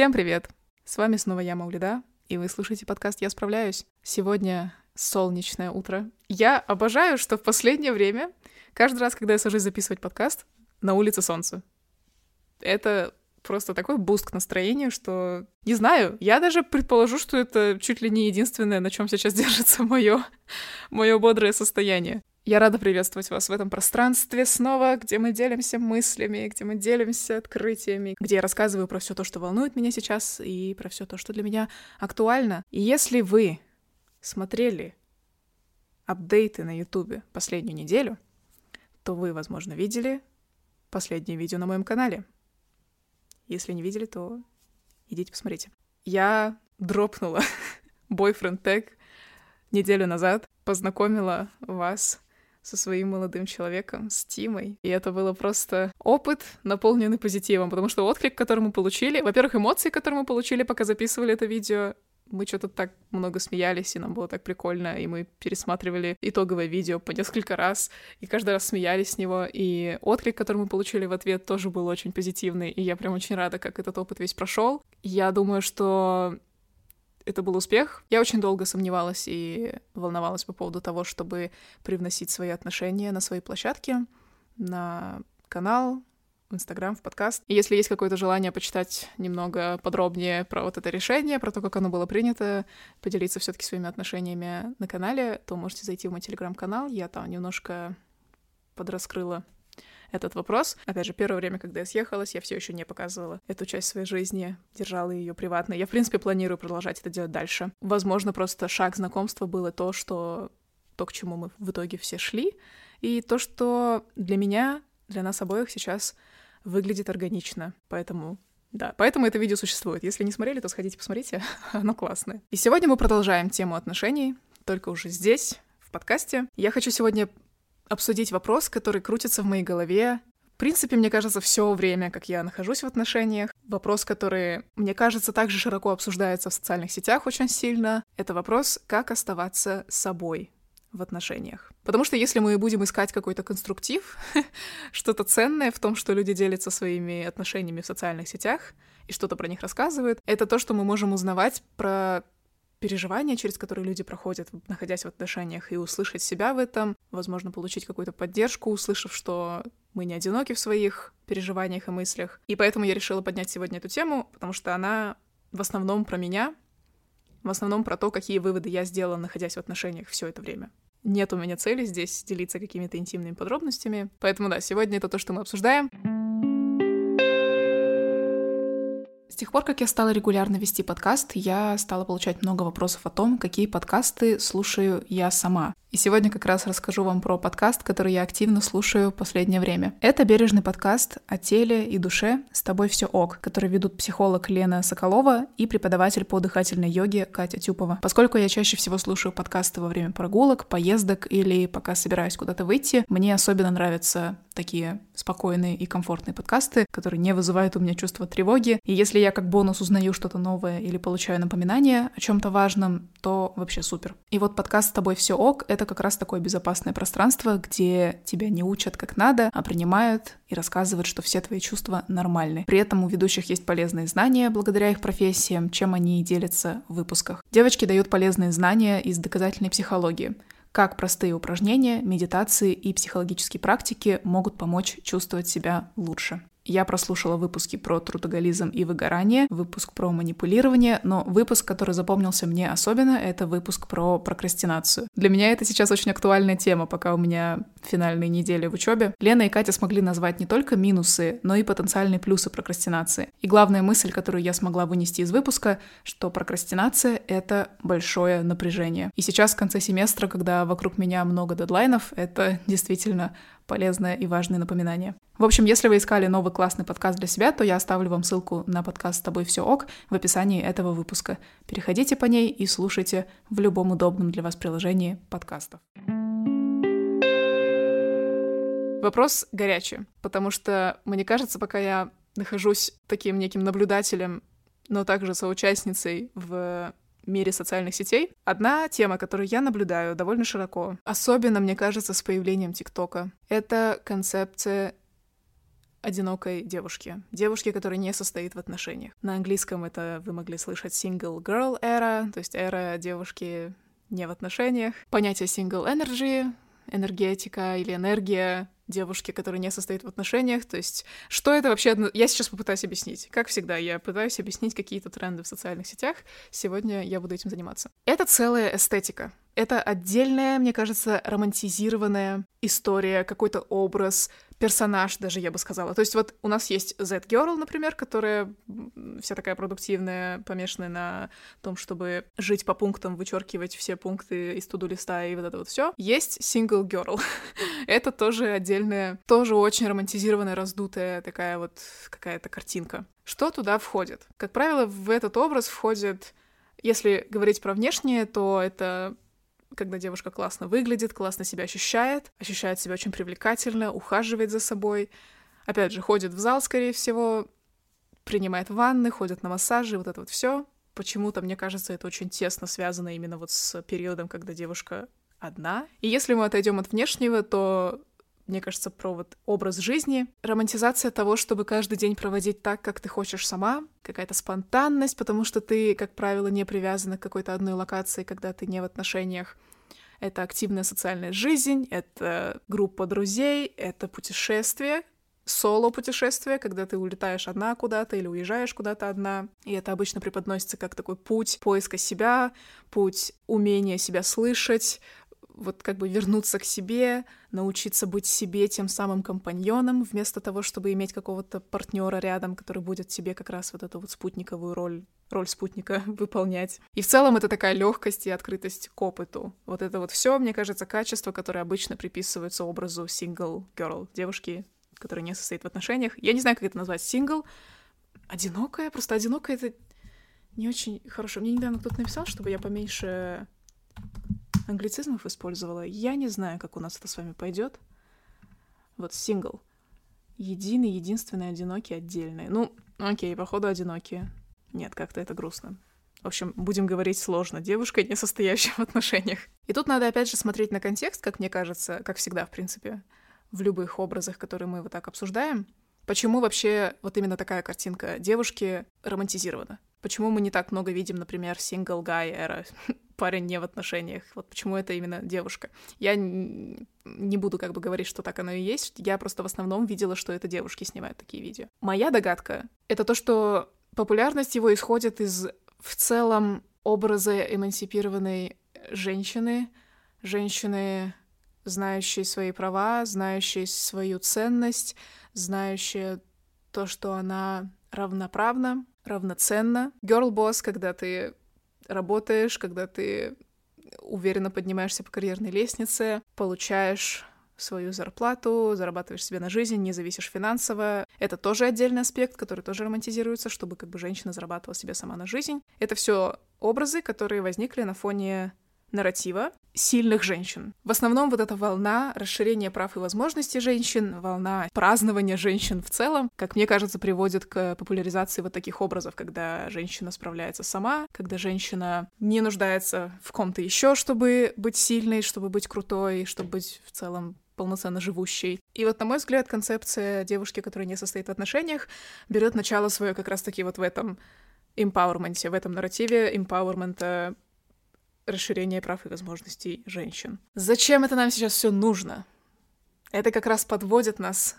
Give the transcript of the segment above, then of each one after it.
Всем привет! С вами снова я, Маулида, и вы слушаете подкаст «Я справляюсь». Сегодня солнечное утро. Я обожаю, что в последнее время, каждый раз, когда я сажусь записывать подкаст, на улице солнце. Это просто такой boost к настроению, что не знаю, я даже предположу, что это чуть ли не единственное, на чем сейчас держится мое мое бодрое состояние. Я рада приветствовать вас в этом пространстве снова, где мы делимся мыслями, где мы делимся открытиями, где я рассказываю про все то, что волнует меня сейчас, и про все то, что для меня актуально. И если вы смотрели апдейты на Ютубе последнюю неделю, то вы, возможно, видели последнее видео на моем канале. Если не видели, то идите посмотрите. Я дропнула Boyfriend Tag неделю назад, познакомила вас со своим молодым человеком, с Тимой. И это было просто опыт, наполненный позитивом, потому что отклик, который мы получили, во-первых, эмоции, которые мы получили, пока записывали это видео, мы что-то так много смеялись, и нам было так прикольно, и мы пересматривали итоговое видео по несколько раз, и каждый раз смеялись с него, и отклик, который мы получили в ответ, тоже был очень позитивный, и я прям очень рада, как этот опыт весь прошел. Я думаю, что это был успех. Я очень долго сомневалась и волновалась по поводу того, чтобы привносить свои отношения на свои площадки, на канал, в Инстаграм, в подкаст. И если есть какое-то желание почитать немного подробнее про вот это решение, про то, как оно было принято, поделиться все таки своими отношениями на канале, то можете зайти в мой телеграм-канал. Я там немножко подраскрыла этот вопрос. Опять же, первое время, когда я съехалась, я все еще не показывала эту часть своей жизни, держала ее приватно. Я, в принципе, планирую продолжать это делать дальше. Возможно, просто шаг знакомства было то, что то, к чему мы в итоге все шли, и то, что для меня, для нас обоих сейчас выглядит органично. Поэтому да, поэтому это видео существует. Если не смотрели, то сходите посмотрите, оно классное. И сегодня мы продолжаем тему отношений, только уже здесь, в подкасте. Я хочу сегодня обсудить вопрос, который крутится в моей голове. В принципе, мне кажется, все время, как я нахожусь в отношениях. Вопрос, который, мне кажется, также широко обсуждается в социальных сетях очень сильно. Это вопрос, как оставаться собой в отношениях. Потому что если мы будем искать какой-то конструктив, что-то ценное в том, что люди делятся своими отношениями в социальных сетях и что-то про них рассказывают, это то, что мы можем узнавать про переживания, через которые люди проходят, находясь в отношениях, и услышать себя в этом, возможно, получить какую-то поддержку, услышав, что мы не одиноки в своих переживаниях и мыслях. И поэтому я решила поднять сегодня эту тему, потому что она в основном про меня, в основном про то, какие выводы я сделала, находясь в отношениях все это время. Нет у меня цели здесь делиться какими-то интимными подробностями. Поэтому да, сегодня это то, что мы обсуждаем. С тех пор, как я стала регулярно вести подкаст, я стала получать много вопросов о том, какие подкасты слушаю я сама. И сегодня как раз расскажу вам про подкаст, который я активно слушаю в последнее время. Это бережный подкаст о теле и душе «С тобой все ок», который ведут психолог Лена Соколова и преподаватель по дыхательной йоге Катя Тюпова. Поскольку я чаще всего слушаю подкасты во время прогулок, поездок или пока собираюсь куда-то выйти, мне особенно нравятся такие спокойные и комфортные подкасты, которые не вызывают у меня чувства тревоги. И если я как бонус узнаю что-то новое или получаю напоминание о чем-то важном, то вообще супер. И вот подкаст «С тобой все ок» — это как раз такое безопасное пространство, где тебя не учат как надо, а принимают и рассказывают, что все твои чувства нормальны. При этом у ведущих есть полезные знания благодаря их профессиям, чем они и делятся в выпусках. Девочки дают полезные знания из доказательной психологии как простые упражнения, медитации и психологические практики могут помочь чувствовать себя лучше. Я прослушала выпуски про трудоголизм и выгорание, выпуск про манипулирование, но выпуск, который запомнился мне особенно, это выпуск про прокрастинацию. Для меня это сейчас очень актуальная тема, пока у меня финальные недели в учебе. Лена и Катя смогли назвать не только минусы, но и потенциальные плюсы прокрастинации. И главная мысль, которую я смогла вынести из выпуска, что прокрастинация — это большое напряжение. И сейчас в конце семестра, когда вокруг меня много дедлайнов, это действительно полезное и важное напоминание. В общем, если вы искали новый классный подкаст для себя, то я оставлю вам ссылку на подкаст «С тобой все ок» в описании этого выпуска. Переходите по ней и слушайте в любом удобном для вас приложении подкастов. Вопрос горячий, потому что, мне кажется, пока я нахожусь таким неким наблюдателем, но также соучастницей в мире социальных сетей. Одна тема, которую я наблюдаю довольно широко, особенно, мне кажется, с появлением ТикТока, это концепция одинокой девушки. Девушки, которая не состоит в отношениях. На английском это вы могли слышать single girl era, то есть эра девушки не в отношениях. Понятие single energy, энергетика или энергия девушки, которая не состоит в отношениях. То есть, что это вообще? Я сейчас попытаюсь объяснить. Как всегда, я пытаюсь объяснить какие-то тренды в социальных сетях. Сегодня я буду этим заниматься. Это целая эстетика. Это отдельная, мне кажется, романтизированная история, какой-то образ, персонаж даже, я бы сказала. То есть вот у нас есть Z-Girl, например, которая вся такая продуктивная, помешанная на том, чтобы жить по пунктам, вычеркивать все пункты из туду листа и вот это вот все. Есть Single Girl. это тоже отдельная, тоже очень романтизированная, раздутая такая вот какая-то картинка. Что туда входит? Как правило, в этот образ входит если говорить про внешнее, то это когда девушка классно выглядит, классно себя ощущает, ощущает себя очень привлекательно, ухаживает за собой, опять же, ходит в зал, скорее всего, принимает ванны, ходит на массажи, вот это вот все. Почему-то, мне кажется, это очень тесно связано именно вот с периодом, когда девушка одна. И если мы отойдем от внешнего, то мне кажется, про вот образ жизни. Романтизация того, чтобы каждый день проводить так, как ты хочешь сама. Какая-то спонтанность, потому что ты, как правило, не привязана к какой-то одной локации, когда ты не в отношениях. Это активная социальная жизнь, это группа друзей, это путешествие, соло-путешествие, когда ты улетаешь одна куда-то или уезжаешь куда-то одна. И это обычно преподносится как такой путь поиска себя, путь умения себя слышать, вот как бы вернуться к себе, научиться быть себе тем самым компаньоном, вместо того, чтобы иметь какого-то партнера рядом, который будет тебе как раз вот эту вот спутниковую роль роль спутника выполнять. И в целом это такая легкость и открытость к опыту. Вот это вот все, мне кажется, качество, которое обычно приписывается образу single girl, девушки, которая не состоит в отношениях. Я не знаю, как это назвать, single, одинокая, просто одинокая это не очень хорошо. Мне недавно кто-то написал, чтобы я поменьше англицизмов использовала. Я не знаю, как у нас это с вами пойдет. Вот сингл. Единый, единственный, одинокий, отдельный. Ну, окей, походу одинокие. Нет, как-то это грустно. В общем, будем говорить сложно. Девушка, не состоящая в отношениях. И тут надо опять же смотреть на контекст, как мне кажется, как всегда, в принципе, в любых образах, которые мы вот так обсуждаем. Почему вообще вот именно такая картинка девушки романтизирована? Почему мы не так много видим, например, single guy era, парень не в отношениях? Вот почему это именно девушка? Я не буду как бы говорить, что так оно и есть. Я просто в основном видела, что это девушки снимают такие видео. Моя догадка — это то, что популярность его исходит из в целом образа эмансипированной женщины, женщины, знающей свои права, знающей свою ценность, знающая то, что она равноправна, равноценно. Girl когда ты работаешь, когда ты уверенно поднимаешься по карьерной лестнице, получаешь свою зарплату, зарабатываешь себе на жизнь, не зависишь финансово. Это тоже отдельный аспект, который тоже романтизируется, чтобы как бы женщина зарабатывала себе сама на жизнь. Это все образы, которые возникли на фоне нарратива сильных женщин. В основном вот эта волна расширения прав и возможностей женщин, волна празднования женщин в целом, как мне кажется, приводит к популяризации вот таких образов, когда женщина справляется сама, когда женщина не нуждается в ком-то еще, чтобы быть сильной, чтобы быть крутой, чтобы быть в целом полноценно живущей. И вот, на мой взгляд, концепция девушки, которая не состоит в отношениях, берет начало свое как раз-таки вот в этом empowerment, в этом нарративе empowerment расширение прав и возможностей женщин. Зачем это нам сейчас все нужно? Это как раз подводит нас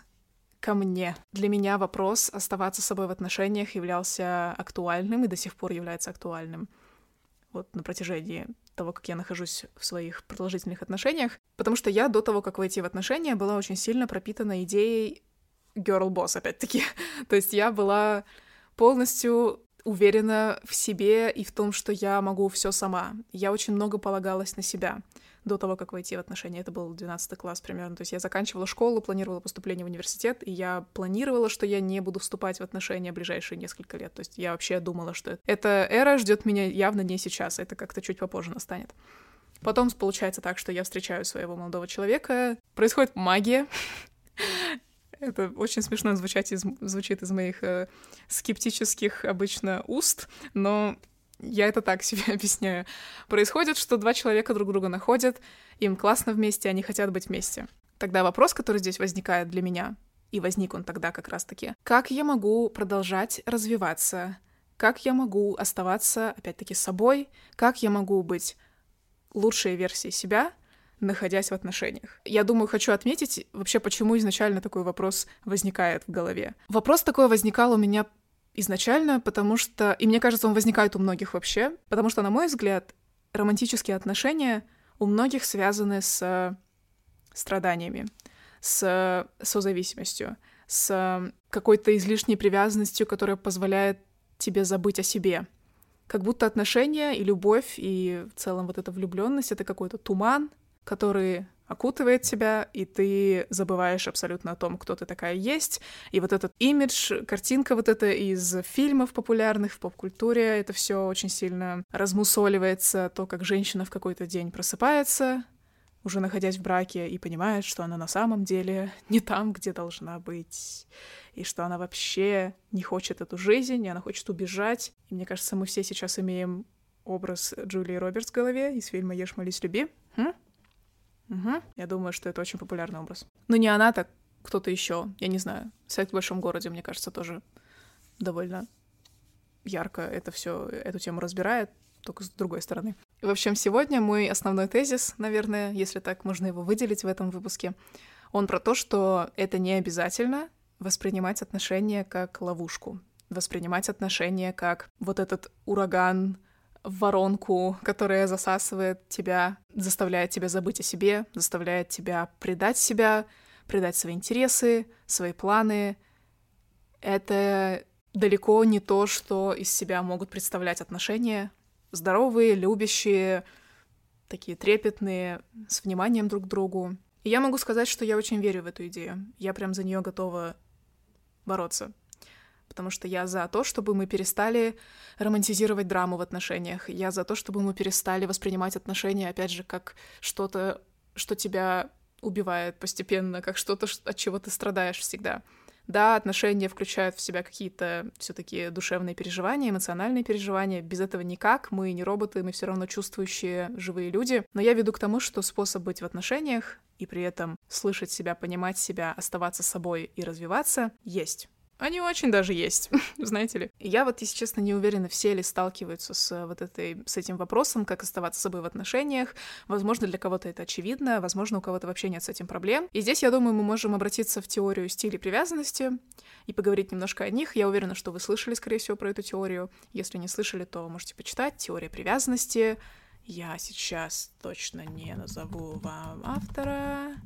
ко мне. Для меня вопрос оставаться собой в отношениях являлся актуальным и до сих пор является актуальным. Вот на протяжении того, как я нахожусь в своих продолжительных отношениях. Потому что я до того, как войти в отношения, была очень сильно пропитана идеей girl boss, опять-таки. То есть я была полностью уверена в себе и в том, что я могу все сама. Я очень много полагалась на себя до того, как войти в отношения. Это был 12 класс примерно. То есть я заканчивала школу, планировала поступление в университет, и я планировала, что я не буду вступать в отношения ближайшие несколько лет. То есть я вообще думала, что эта эра ждет меня явно не сейчас, это как-то чуть попозже настанет. Потом получается так, что я встречаю своего молодого человека, происходит магия, это очень смешно звучать из, звучит из моих э, скептических обычно уст, но я это так себе объясняю. Происходит, что два человека друг друга находят, им классно вместе, они хотят быть вместе. Тогда вопрос, который здесь возникает для меня, и возник он тогда как раз-таки. Как я могу продолжать развиваться? Как я могу оставаться, опять-таки, собой? Как я могу быть лучшей версией себя, находясь в отношениях. Я думаю, хочу отметить вообще, почему изначально такой вопрос возникает в голове. Вопрос такой возникал у меня изначально, потому что, и мне кажется, он возникает у многих вообще, потому что, на мой взгляд, романтические отношения у многих связаны с страданиями, с созависимостью, с какой-то излишней привязанностью, которая позволяет тебе забыть о себе. Как будто отношения и любовь, и в целом вот эта влюбленность это какой-то туман, который окутывает тебя, и ты забываешь абсолютно о том, кто ты такая есть. И вот этот имидж, картинка вот эта из фильмов популярных в поп-культуре, это все очень сильно размусоливается, то, как женщина в какой-то день просыпается, уже находясь в браке, и понимает, что она на самом деле не там, где должна быть, и что она вообще не хочет эту жизнь, и она хочет убежать. И мне кажется, мы все сейчас имеем образ Джулии Робертс в голове из фильма «Ешь, молись, люби». Хм? Угу. Я думаю, что это очень популярный образ. Ну, не она, так кто-то еще. Я не знаю. Секс в большом городе, мне кажется, тоже довольно ярко это все, эту тему разбирает, только с другой стороны. В общем, сегодня мой основной тезис, наверное, если так можно его выделить в этом выпуске, он про то, что это не обязательно воспринимать отношения как ловушку, воспринимать отношения как вот этот ураган, воронку, которая засасывает тебя, заставляет тебя забыть о себе, заставляет тебя предать себя, предать свои интересы, свои планы. Это далеко не то, что из себя могут представлять отношения. Здоровые, любящие, такие трепетные, с вниманием друг к другу. И я могу сказать, что я очень верю в эту идею. Я прям за нее готова бороться потому что я за то, чтобы мы перестали романтизировать драму в отношениях. Я за то, чтобы мы перестали воспринимать отношения, опять же, как что-то, что тебя убивает постепенно, как что-то, от чего ты страдаешь всегда. Да, отношения включают в себя какие-то все-таки душевные переживания, эмоциональные переживания. Без этого никак. Мы не роботы, мы все равно чувствующие живые люди. Но я веду к тому, что способ быть в отношениях и при этом слышать себя, понимать себя, оставаться собой и развиваться есть. Они очень даже есть, знаете ли. Я вот, если честно, не уверена, все ли сталкиваются с э, вот этой, с этим вопросом, как оставаться собой в отношениях. Возможно, для кого-то это очевидно, возможно, у кого-то вообще нет с этим проблем. И здесь, я думаю, мы можем обратиться в теорию стиля привязанности и поговорить немножко о них. Я уверена, что вы слышали, скорее всего, про эту теорию. Если не слышали, то можете почитать. Теория привязанности. Я сейчас точно не назову вам автора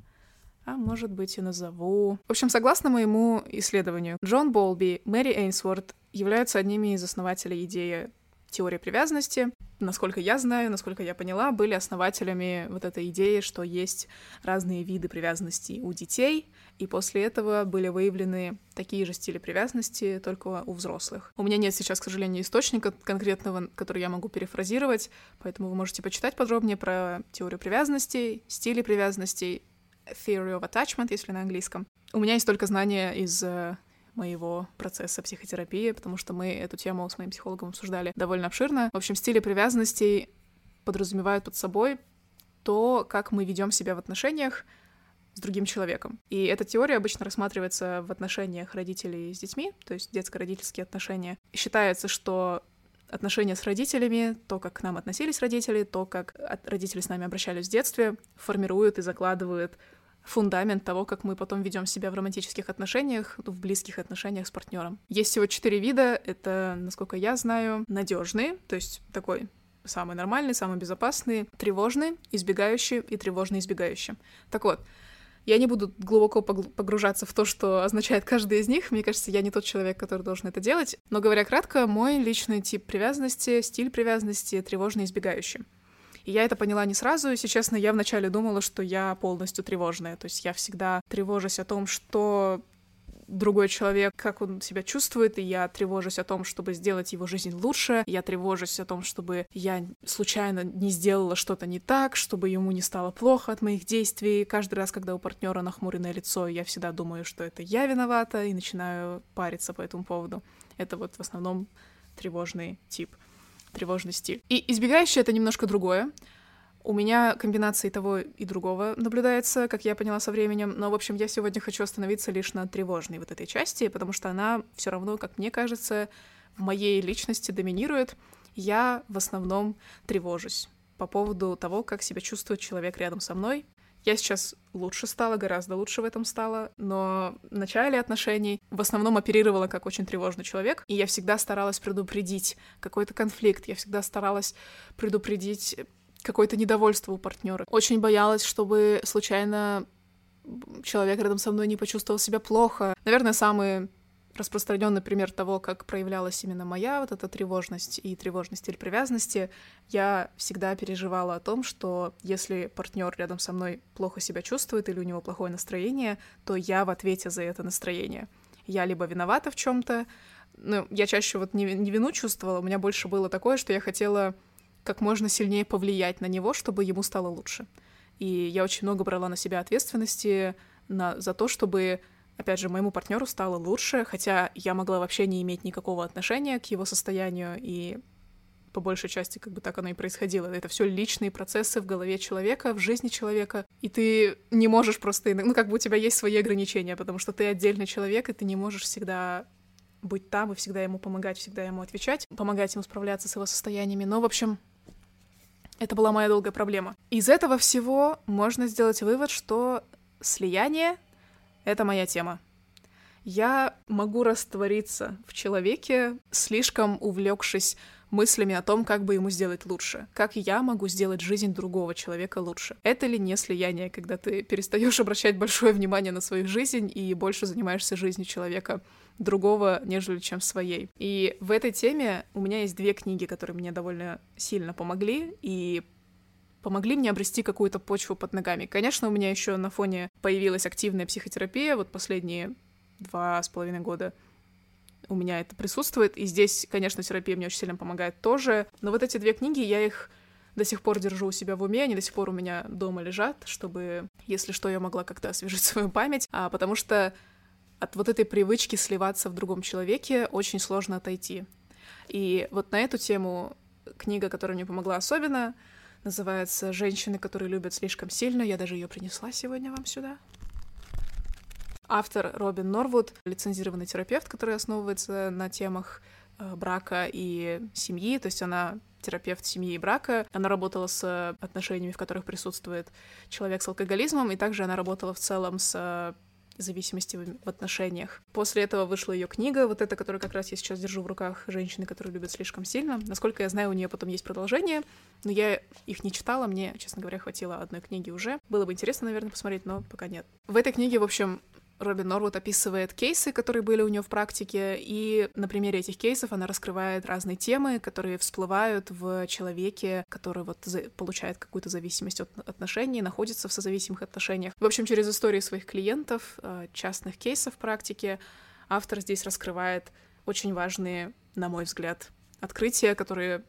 а может быть и назову. В общем, согласно моему исследованию, Джон Болби, Мэри Эйнсворт являются одними из основателей идеи теории привязанности. Насколько я знаю, насколько я поняла, были основателями вот этой идеи, что есть разные виды привязанности у детей, и после этого были выявлены такие же стили привязанности, только у взрослых. У меня нет сейчас, к сожалению, источника конкретного, который я могу перефразировать, поэтому вы можете почитать подробнее про теорию привязанности, стили привязанностей, Theory of Attachment, если на английском. У меня есть только знания из э, моего процесса психотерапии, потому что мы эту тему с моим психологом обсуждали довольно обширно. В общем, стили привязанностей подразумевают под собой то, как мы ведем себя в отношениях с другим человеком. И эта теория обычно рассматривается в отношениях родителей с детьми, то есть детско-родительские отношения. И считается, что отношения с родителями, то, как к нам относились родители, то, как родители с нами обращались в детстве, формируют и закладывают фундамент того, как мы потом ведем себя в романтических отношениях, в близких отношениях с партнером. Есть всего четыре вида. Это, насколько я знаю, надежные, то есть такой самый нормальный, самый безопасный, тревожный, избегающий и тревожный избегающий. Так вот, я не буду глубоко погружаться в то, что означает каждый из них. Мне кажется, я не тот человек, который должен это делать. Но говоря кратко, мой личный тип привязанности, стиль привязанности тревожно избегающий. И я это поняла не сразу. Если честно, я вначале думала, что я полностью тревожная. То есть я всегда тревожусь о том, что другой человек, как он себя чувствует, и я тревожусь о том, чтобы сделать его жизнь лучше, я тревожусь о том, чтобы я случайно не сделала что-то не так, чтобы ему не стало плохо от моих действий. Каждый раз, когда у партнера нахмуренное лицо, я всегда думаю, что это я виновата, и начинаю париться по этому поводу. Это вот в основном тревожный тип тревожный стиль. И избегающий — это немножко другое. У меня комбинации того и другого наблюдается, как я поняла со временем. Но, в общем, я сегодня хочу остановиться лишь на тревожной вот этой части, потому что она все равно, как мне кажется, в моей личности доминирует. Я в основном тревожусь по поводу того, как себя чувствует человек рядом со мной, я сейчас лучше стала, гораздо лучше в этом стала, но в начале отношений в основном оперировала как очень тревожный человек, и я всегда старалась предупредить какой-то конфликт, я всегда старалась предупредить какое-то недовольство у партнера. Очень боялась, чтобы случайно человек рядом со мной не почувствовал себя плохо. Наверное, самые распространенный пример того, как проявлялась именно моя вот эта тревожность и тревожность стиль привязанности, я всегда переживала о том, что если партнер рядом со мной плохо себя чувствует или у него плохое настроение, то я в ответе за это настроение. Я либо виновата в чем-то, ну, я чаще вот не, не вину чувствовала, у меня больше было такое, что я хотела как можно сильнее повлиять на него, чтобы ему стало лучше. И я очень много брала на себя ответственности на, за то, чтобы опять же, моему партнеру стало лучше, хотя я могла вообще не иметь никакого отношения к его состоянию, и по большей части как бы так оно и происходило. Это все личные процессы в голове человека, в жизни человека, и ты не можешь просто, ну как бы у тебя есть свои ограничения, потому что ты отдельный человек, и ты не можешь всегда быть там и всегда ему помогать, всегда ему отвечать, помогать ему справляться с его состояниями. Но, в общем, это была моя долгая проблема. Из этого всего можно сделать вывод, что слияние это моя тема. Я могу раствориться в человеке, слишком увлекшись мыслями о том, как бы ему сделать лучше, как я могу сделать жизнь другого человека лучше. Это ли не слияние, когда ты перестаешь обращать большое внимание на свою жизнь и больше занимаешься жизнью человека другого, нежели чем своей. И в этой теме у меня есть две книги, которые мне довольно сильно помогли, и помогли мне обрести какую-то почву под ногами. Конечно, у меня еще на фоне появилась активная психотерапия, вот последние два с половиной года. У меня это присутствует, и здесь, конечно, терапия мне очень сильно помогает тоже, но вот эти две книги, я их до сих пор держу у себя в уме, они до сих пор у меня дома лежат, чтобы, если что, я могла как-то освежить свою память, а, потому что от вот этой привычки сливаться в другом человеке очень сложно отойти. И вот на эту тему книга, которая мне помогла особенно, Называется «Женщины, которые любят слишком сильно». Я даже ее принесла сегодня вам сюда. Автор Робин Норвуд, лицензированный терапевт, который основывается на темах э, брака и семьи, то есть она терапевт семьи и брака. Она работала с отношениями, в которых присутствует человек с алкоголизмом, и также она работала в целом с зависимости в отношениях. После этого вышла ее книга, вот эта, которую как раз я сейчас держу в руках, «Женщины, которые любят слишком сильно». Насколько я знаю, у нее потом есть продолжение, но я их не читала, мне, честно говоря, хватило одной книги уже. Было бы интересно, наверное, посмотреть, но пока нет. В этой книге, в общем, Робин Норвуд описывает кейсы, которые были у нее в практике, и на примере этих кейсов она раскрывает разные темы, которые всплывают в человеке, который вот получает какую-то зависимость от отношений, находится в созависимых отношениях. В общем, через истории своих клиентов, э, частных кейсов в практике, автор здесь раскрывает очень важные, на мой взгляд, открытия, которые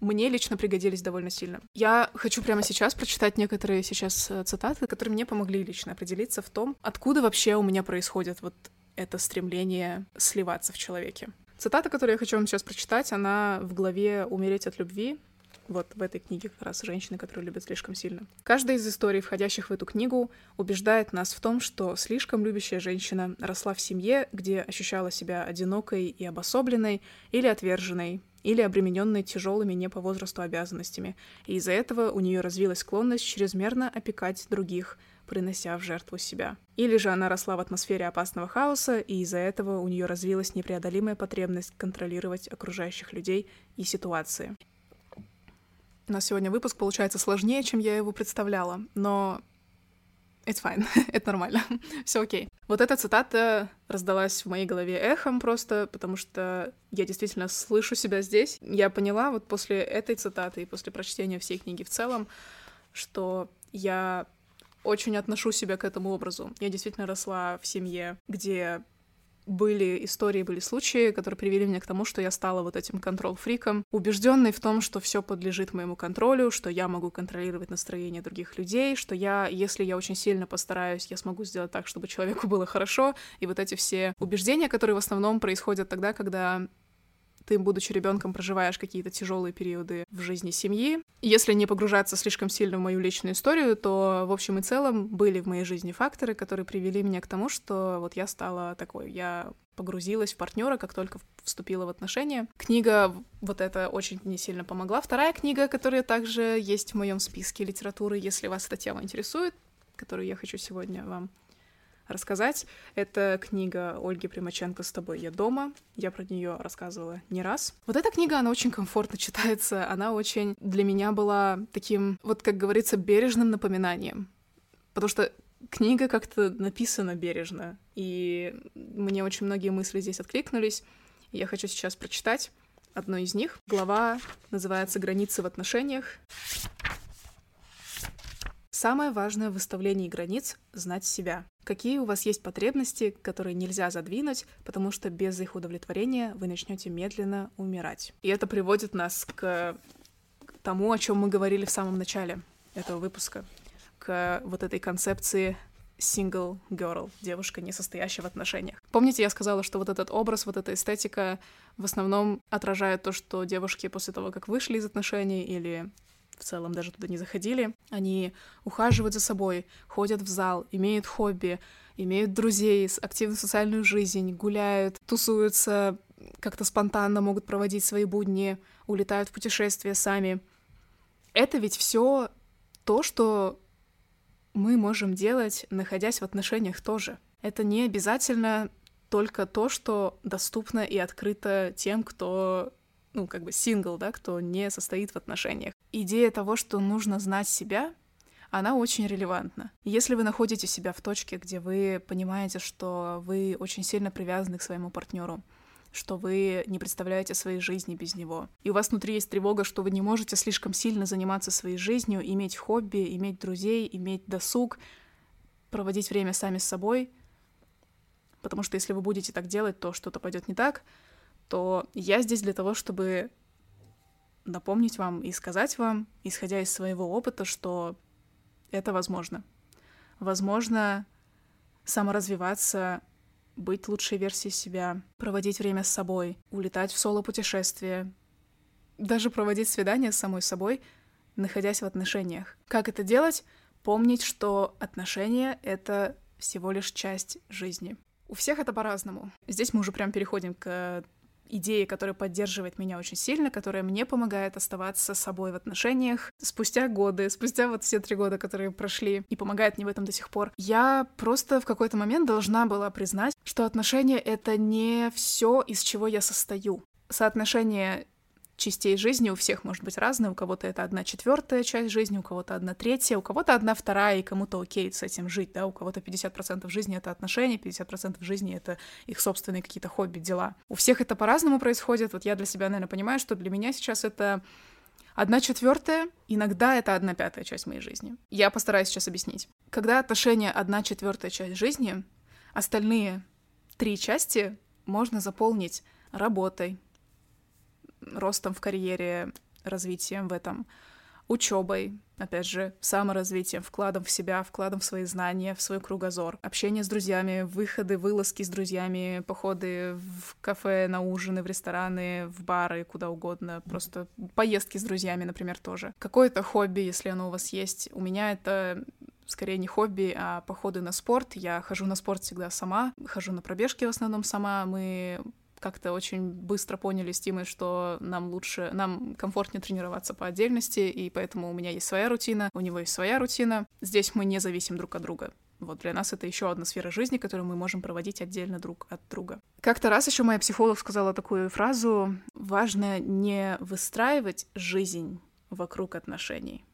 мне лично пригодились довольно сильно. Я хочу прямо сейчас прочитать некоторые сейчас э, цитаты, которые мне помогли лично определиться в том, откуда вообще у меня происходит вот это стремление сливаться в человеке. Цитата, которую я хочу вам сейчас прочитать, она в главе «Умереть от любви», вот в этой книге как раз «Женщины, которые любят слишком сильно». Каждая из историй, входящих в эту книгу, убеждает нас в том, что слишком любящая женщина росла в семье, где ощущала себя одинокой и обособленной или отверженной, или обремененной тяжелыми не по возрасту обязанностями, и из-за этого у нее развилась склонность чрезмерно опекать других, принося в жертву себя. Или же она росла в атмосфере опасного хаоса, и из-за этого у нее развилась непреодолимая потребность контролировать окружающих людей и ситуации. У нас сегодня выпуск получается сложнее, чем я его представляла, но It's fine, это нормально, все окей. Вот эта цитата раздалась в моей голове эхом просто, потому что я действительно слышу себя здесь. Я поняла вот после этой цитаты и после прочтения всей книги в целом, что я очень отношу себя к этому образу. Я действительно росла в семье, где были истории, были случаи, которые привели меня к тому, что я стала вот этим контрол-фриком, убежденной в том, что все подлежит моему контролю, что я могу контролировать настроение других людей, что я, если я очень сильно постараюсь, я смогу сделать так, чтобы человеку было хорошо. И вот эти все убеждения, которые в основном происходят тогда, когда ты, будучи ребенком, проживаешь какие-то тяжелые периоды в жизни семьи. Если не погружаться слишком сильно в мою личную историю, то в общем и целом были в моей жизни факторы, которые привели меня к тому, что вот я стала такой, я погрузилась в партнера, как только вступила в отношения. Книга вот это очень мне сильно помогла. Вторая книга, которая также есть в моем списке литературы, если вас эта тема интересует, которую я хочу сегодня вам рассказать. Это книга Ольги Примаченко «С тобой я дома». Я про нее рассказывала не раз. Вот эта книга, она очень комфортно читается, она очень для меня была таким, вот как говорится, бережным напоминанием. Потому что книга как-то написана бережно, и мне очень многие мысли здесь откликнулись. Я хочу сейчас прочитать одну из них. Глава называется «Границы в отношениях». Самое важное в выставлении границ — знать себя. Какие у вас есть потребности, которые нельзя задвинуть, потому что без их удовлетворения вы начнете медленно умирать. И это приводит нас к тому, о чем мы говорили в самом начале этого выпуска, к вот этой концепции single girl, девушка, не состоящая в отношениях. Помните, я сказала, что вот этот образ, вот эта эстетика в основном отражает то, что девушки после того, как вышли из отношений или в целом даже туда не заходили, они ухаживают за собой, ходят в зал, имеют хобби, имеют друзей, активную социальную жизнь, гуляют, тусуются, как-то спонтанно могут проводить свои будни, улетают в путешествия сами. Это ведь все то, что мы можем делать, находясь в отношениях тоже. Это не обязательно только то, что доступно и открыто тем, кто ну, как бы сингл, да, кто не состоит в отношениях. Идея того, что нужно знать себя, она очень релевантна. Если вы находите себя в точке, где вы понимаете, что вы очень сильно привязаны к своему партнеру, что вы не представляете своей жизни без него. И у вас внутри есть тревога, что вы не можете слишком сильно заниматься своей жизнью, иметь хобби, иметь друзей, иметь досуг, проводить время сами с собой. Потому что если вы будете так делать, то что-то пойдет не так, то я здесь для того, чтобы напомнить вам и сказать вам, исходя из своего опыта, что это возможно. Возможно саморазвиваться, быть лучшей версией себя, проводить время с собой, улетать в соло-путешествие, даже проводить свидания с самой собой, находясь в отношениях. Как это делать? Помнить, что отношения — это всего лишь часть жизни. У всех это по-разному. Здесь мы уже прям переходим к идея, которая поддерживает меня очень сильно, которая мне помогает оставаться собой в отношениях спустя годы, спустя вот все три года, которые прошли, и помогает мне в этом до сих пор. Я просто в какой-то момент должна была признать, что отношения — это не все, из чего я состою. Соотношение частей жизни у всех может быть разное. У кого-то это одна четвертая часть жизни, у кого-то одна третья, у кого-то одна вторая, и кому-то окей с этим жить, да, у кого-то 50% жизни — это отношения, 50% жизни — это их собственные какие-то хобби, дела. У всех это по-разному происходит. Вот я для себя, наверное, понимаю, что для меня сейчас это одна четвертая, иногда это одна пятая часть моей жизни. Я постараюсь сейчас объяснить. Когда отношения одна четвертая часть жизни, остальные три части можно заполнить работой, ростом в карьере, развитием в этом, учебой, опять же, саморазвитием, вкладом в себя, вкладом в свои знания, в свой кругозор, общение с друзьями, выходы, вылазки с друзьями, походы в кафе, на ужины, в рестораны, в бары, куда угодно, просто поездки с друзьями, например, тоже. Какое-то хобби, если оно у вас есть. У меня это скорее не хобби, а походы на спорт. Я хожу на спорт всегда сама, хожу на пробежки в основном сама. Мы как-то очень быстро поняли с Тимой, что нам лучше, нам комфортнее тренироваться по отдельности, и поэтому у меня есть своя рутина, у него есть своя рутина. Здесь мы не зависим друг от друга. Вот для нас это еще одна сфера жизни, которую мы можем проводить отдельно друг от друга. Как-то раз еще моя психолог сказала такую фразу: важно не выстраивать жизнь вокруг отношений,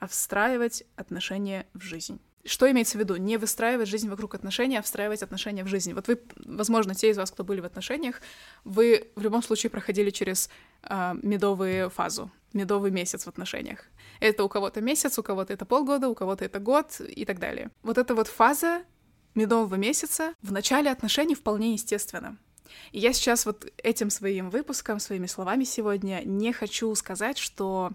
а встраивать отношения в жизнь. Что имеется в виду? Не выстраивать жизнь вокруг отношений, а встраивать отношения в жизнь. Вот вы, возможно, те из вас, кто были в отношениях, вы в любом случае проходили через э, медовую фазу, медовый месяц в отношениях. Это у кого-то месяц, у кого-то это полгода, у кого-то это год и так далее. Вот эта вот фаза медового месяца в начале отношений вполне естественно. И я сейчас вот этим своим выпуском, своими словами сегодня не хочу сказать, что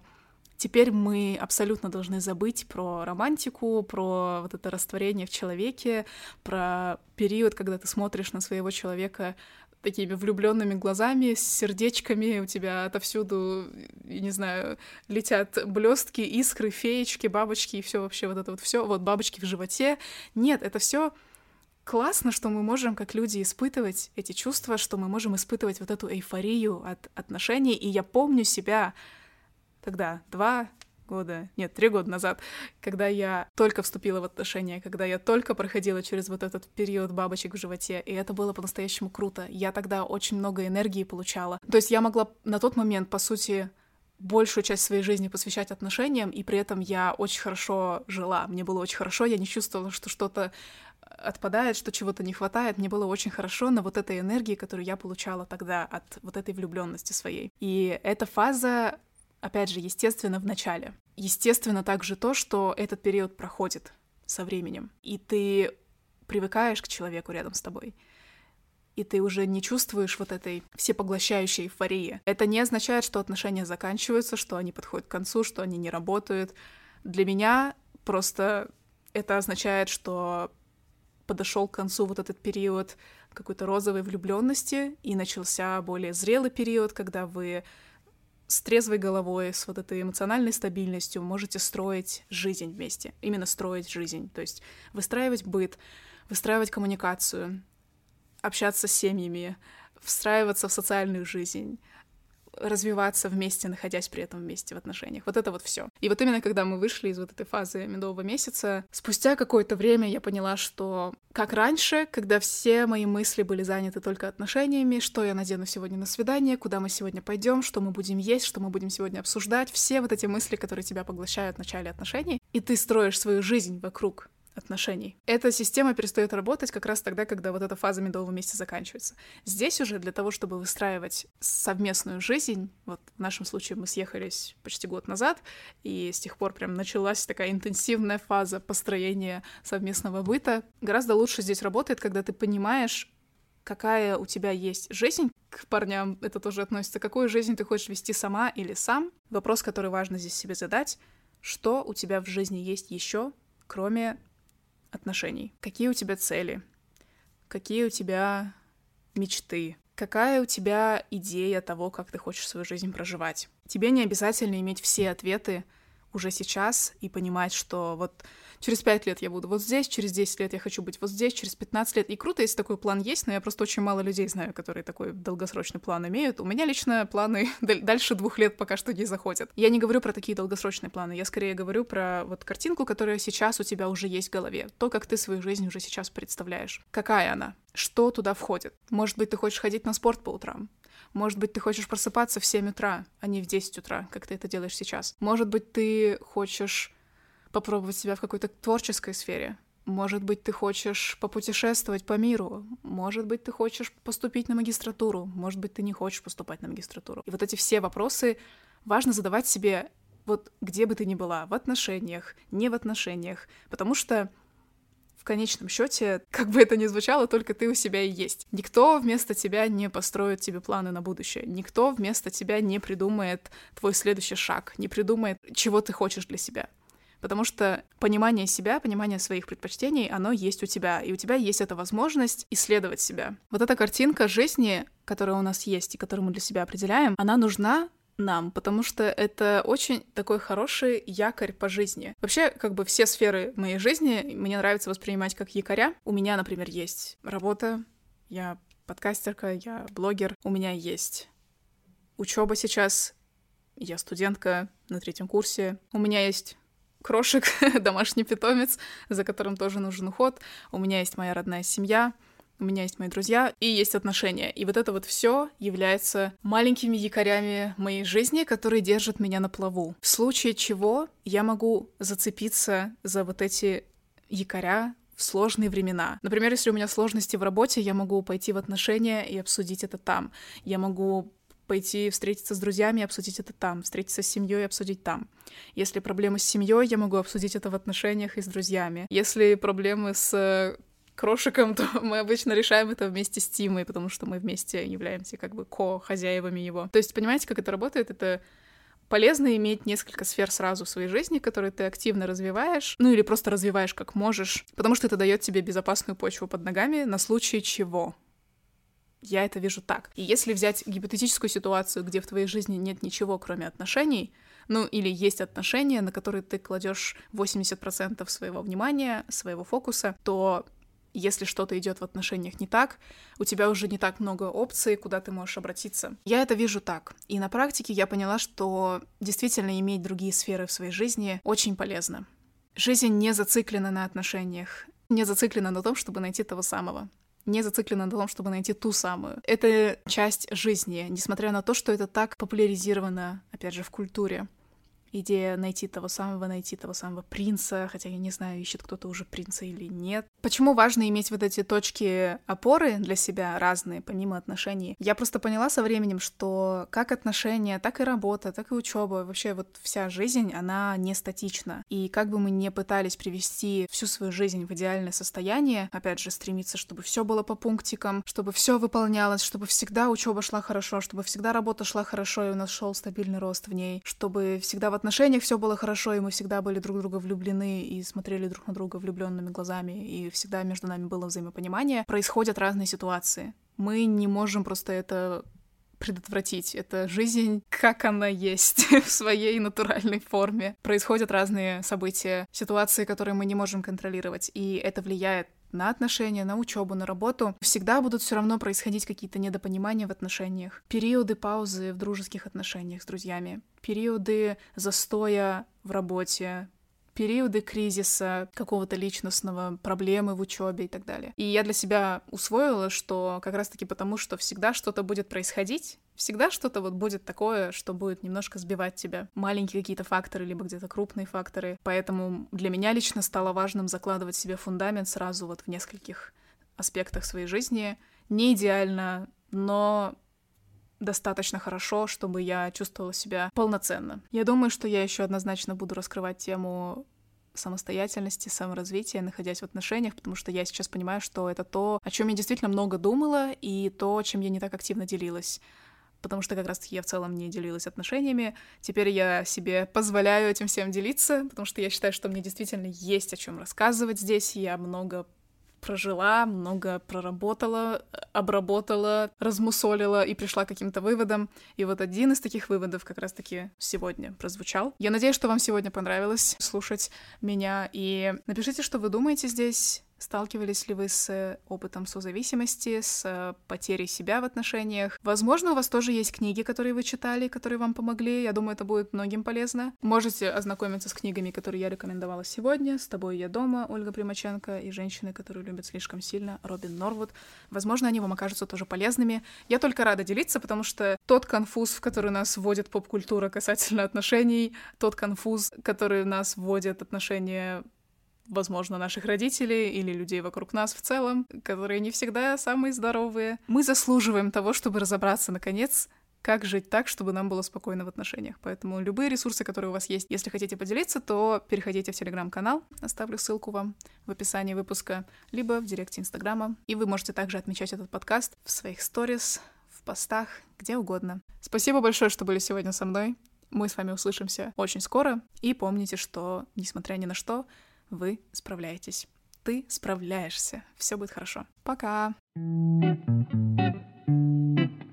Теперь мы абсолютно должны забыть про романтику, про вот это растворение в человеке, про период, когда ты смотришь на своего человека такими влюбленными глазами, с сердечками, у тебя отовсюду, я не знаю, летят блестки, искры, феечки, бабочки и все вообще вот это вот все, вот бабочки в животе. Нет, это все классно, что мы можем как люди испытывать эти чувства, что мы можем испытывать вот эту эйфорию от отношений. И я помню себя тогда, два года, нет, три года назад, когда я только вступила в отношения, когда я только проходила через вот этот период бабочек в животе, и это было по-настоящему круто. Я тогда очень много энергии получала. То есть я могла на тот момент, по сути, большую часть своей жизни посвящать отношениям, и при этом я очень хорошо жила. Мне было очень хорошо, я не чувствовала, что что-то отпадает, что чего-то не хватает. Мне было очень хорошо на вот этой энергии, которую я получала тогда от вот этой влюбленности своей. И эта фаза, опять же, естественно, в начале. Естественно также то, что этот период проходит со временем, и ты привыкаешь к человеку рядом с тобой и ты уже не чувствуешь вот этой всепоглощающей эйфории. Это не означает, что отношения заканчиваются, что они подходят к концу, что они не работают. Для меня просто это означает, что подошел к концу вот этот период какой-то розовой влюбленности, и начался более зрелый период, когда вы с трезвой головой, с вот этой эмоциональной стабильностью можете строить жизнь вместе. Именно строить жизнь. То есть выстраивать быт, выстраивать коммуникацию, общаться с семьями, встраиваться в социальную жизнь, развиваться вместе, находясь при этом вместе в отношениях. Вот это вот все. И вот именно когда мы вышли из вот этой фазы медового месяца, спустя какое-то время я поняла, что как раньше, когда все мои мысли были заняты только отношениями, что я надену сегодня на свидание, куда мы сегодня пойдем, что мы будем есть, что мы будем сегодня обсуждать, все вот эти мысли, которые тебя поглощают в начале отношений, и ты строишь свою жизнь вокруг отношений. Эта система перестает работать как раз тогда, когда вот эта фаза медового месяца заканчивается. Здесь уже для того, чтобы выстраивать совместную жизнь, вот в нашем случае мы съехались почти год назад, и с тех пор прям началась такая интенсивная фаза построения совместного быта. Гораздо лучше здесь работает, когда ты понимаешь, какая у тебя есть жизнь. К парням это тоже относится. Какую жизнь ты хочешь вести сама или сам? Вопрос, который важно здесь себе задать. Что у тебя в жизни есть еще, кроме отношений. Какие у тебя цели? Какие у тебя мечты? Какая у тебя идея того, как ты хочешь свою жизнь проживать? Тебе не обязательно иметь все ответы уже сейчас и понимать, что вот через 5 лет я буду вот здесь, через 10 лет я хочу быть вот здесь, через 15 лет. И круто, если такой план есть, но я просто очень мало людей знаю, которые такой долгосрочный план имеют. У меня лично планы дальше двух лет пока что не заходят. Я не говорю про такие долгосрочные планы, я скорее говорю про вот картинку, которая сейчас у тебя уже есть в голове. То, как ты свою жизнь уже сейчас представляешь. Какая она? Что туда входит? Может быть, ты хочешь ходить на спорт по утрам? Может быть, ты хочешь просыпаться в 7 утра, а не в 10 утра, как ты это делаешь сейчас. Может быть, ты хочешь попробовать себя в какой-то творческой сфере. Может быть, ты хочешь попутешествовать по миру. Может быть, ты хочешь поступить на магистратуру. Может быть, ты не хочешь поступать на магистратуру. И вот эти все вопросы важно задавать себе вот где бы ты ни была, в отношениях, не в отношениях, потому что в конечном счете, как бы это ни звучало, только ты у себя и есть. Никто вместо тебя не построит тебе планы на будущее. Никто вместо тебя не придумает твой следующий шаг, не придумает, чего ты хочешь для себя. Потому что понимание себя, понимание своих предпочтений, оно есть у тебя, и у тебя есть эта возможность исследовать себя. Вот эта картинка жизни, которая у нас есть и которую мы для себя определяем, она нужна нам, потому что это очень такой хороший якорь по жизни. Вообще, как бы все сферы моей жизни мне нравится воспринимать как якоря. У меня, например, есть работа, я подкастерка, я блогер, у меня есть учеба сейчас, я студентка на третьем курсе, у меня есть крошек, домашний питомец, за которым тоже нужен уход. У меня есть моя родная семья, у меня есть мои друзья и есть отношения. И вот это вот все является маленькими якорями моей жизни, которые держат меня на плаву. В случае чего я могу зацепиться за вот эти якоря в сложные времена. Например, если у меня сложности в работе, я могу пойти в отношения и обсудить это там. Я могу пойти встретиться с друзьями и обсудить это там, встретиться с семьей и обсудить там. Если проблемы с семьей, я могу обсудить это в отношениях и с друзьями. Если проблемы с э, крошиком, то мы обычно решаем это вместе с Тимой, потому что мы вместе являемся как бы ко-хозяевами его. То есть, понимаете, как это работает? Это полезно иметь несколько сфер сразу в своей жизни, которые ты активно развиваешь, ну или просто развиваешь как можешь, потому что это дает тебе безопасную почву под ногами на случай чего. Я это вижу так. И если взять гипотетическую ситуацию, где в твоей жизни нет ничего, кроме отношений, ну или есть отношения, на которые ты кладешь 80% своего внимания, своего фокуса, то если что-то идет в отношениях не так, у тебя уже не так много опций, куда ты можешь обратиться. Я это вижу так. И на практике я поняла, что действительно иметь другие сферы в своей жизни очень полезно. Жизнь не зациклена на отношениях, не зациклена на том, чтобы найти того самого не зациклена на том, чтобы найти ту самую. Это часть жизни, несмотря на то, что это так популяризировано, опять же, в культуре идея найти того самого, найти того самого принца, хотя я не знаю, ищет кто-то уже принца или нет. Почему важно иметь вот эти точки опоры для себя разные, помимо отношений? Я просто поняла со временем, что как отношения, так и работа, так и учеба, вообще вот вся жизнь, она не статична. И как бы мы ни пытались привести всю свою жизнь в идеальное состояние, опять же, стремиться, чтобы все было по пунктикам, чтобы все выполнялось, чтобы всегда учеба шла хорошо, чтобы всегда работа шла хорошо, и у нас шел стабильный рост в ней, чтобы всегда в отношениях все было хорошо, и мы всегда были друг друга влюблены и смотрели друг на друга влюбленными глазами, и всегда между нами было взаимопонимание, происходят разные ситуации. Мы не можем просто это предотвратить. Это жизнь, как она есть, в своей натуральной форме. Происходят разные события, ситуации, которые мы не можем контролировать, и это влияет на отношения, на учебу, на работу, всегда будут все равно происходить какие-то недопонимания в отношениях, периоды паузы в дружеских отношениях с друзьями, периоды застоя в работе, периоды кризиса, какого-то личностного, проблемы в учебе и так далее. И я для себя усвоила, что как раз-таки потому, что всегда что-то будет происходить, всегда что-то вот будет такое, что будет немножко сбивать тебя. Маленькие какие-то факторы, либо где-то крупные факторы. Поэтому для меня лично стало важным закладывать себе фундамент сразу вот в нескольких аспектах своей жизни. Не идеально, но достаточно хорошо, чтобы я чувствовала себя полноценно. Я думаю, что я еще однозначно буду раскрывать тему самостоятельности, саморазвития, находясь в отношениях, потому что я сейчас понимаю, что это то, о чем я действительно много думала, и то, чем я не так активно делилась потому что как раз-таки я в целом не делилась отношениями. Теперь я себе позволяю этим всем делиться, потому что я считаю, что мне действительно есть о чем рассказывать здесь. Я много прожила, много проработала, обработала, размусолила и пришла к каким-то выводам. И вот один из таких выводов как раз-таки сегодня прозвучал. Я надеюсь, что вам сегодня понравилось слушать меня. И напишите, что вы думаете здесь Сталкивались ли вы с э, опытом созависимости, с э, потерей себя в отношениях? Возможно, у вас тоже есть книги, которые вы читали, которые вам помогли. Я думаю, это будет многим полезно. Можете ознакомиться с книгами, которые я рекомендовала сегодня. «С тобой я дома» Ольга Примаченко и «Женщины, которые любят слишком сильно» Робин Норвуд. Возможно, они вам окажутся тоже полезными. Я только рада делиться, потому что тот конфуз, в который нас вводит поп-культура касательно отношений, тот конфуз, который нас вводит отношения возможно, наших родителей или людей вокруг нас в целом, которые не всегда самые здоровые. Мы заслуживаем того, чтобы разобраться, наконец, как жить так, чтобы нам было спокойно в отношениях. Поэтому любые ресурсы, которые у вас есть, если хотите поделиться, то переходите в телеграм-канал, оставлю ссылку вам в описании выпуска, либо в директе Инстаграма. И вы можете также отмечать этот подкаст в своих сторис, в постах, где угодно. Спасибо большое, что были сегодня со мной. Мы с вами услышимся очень скоро. И помните, что, несмотря ни на что, вы справляетесь. Ты справляешься. Все будет хорошо. Пока. thank you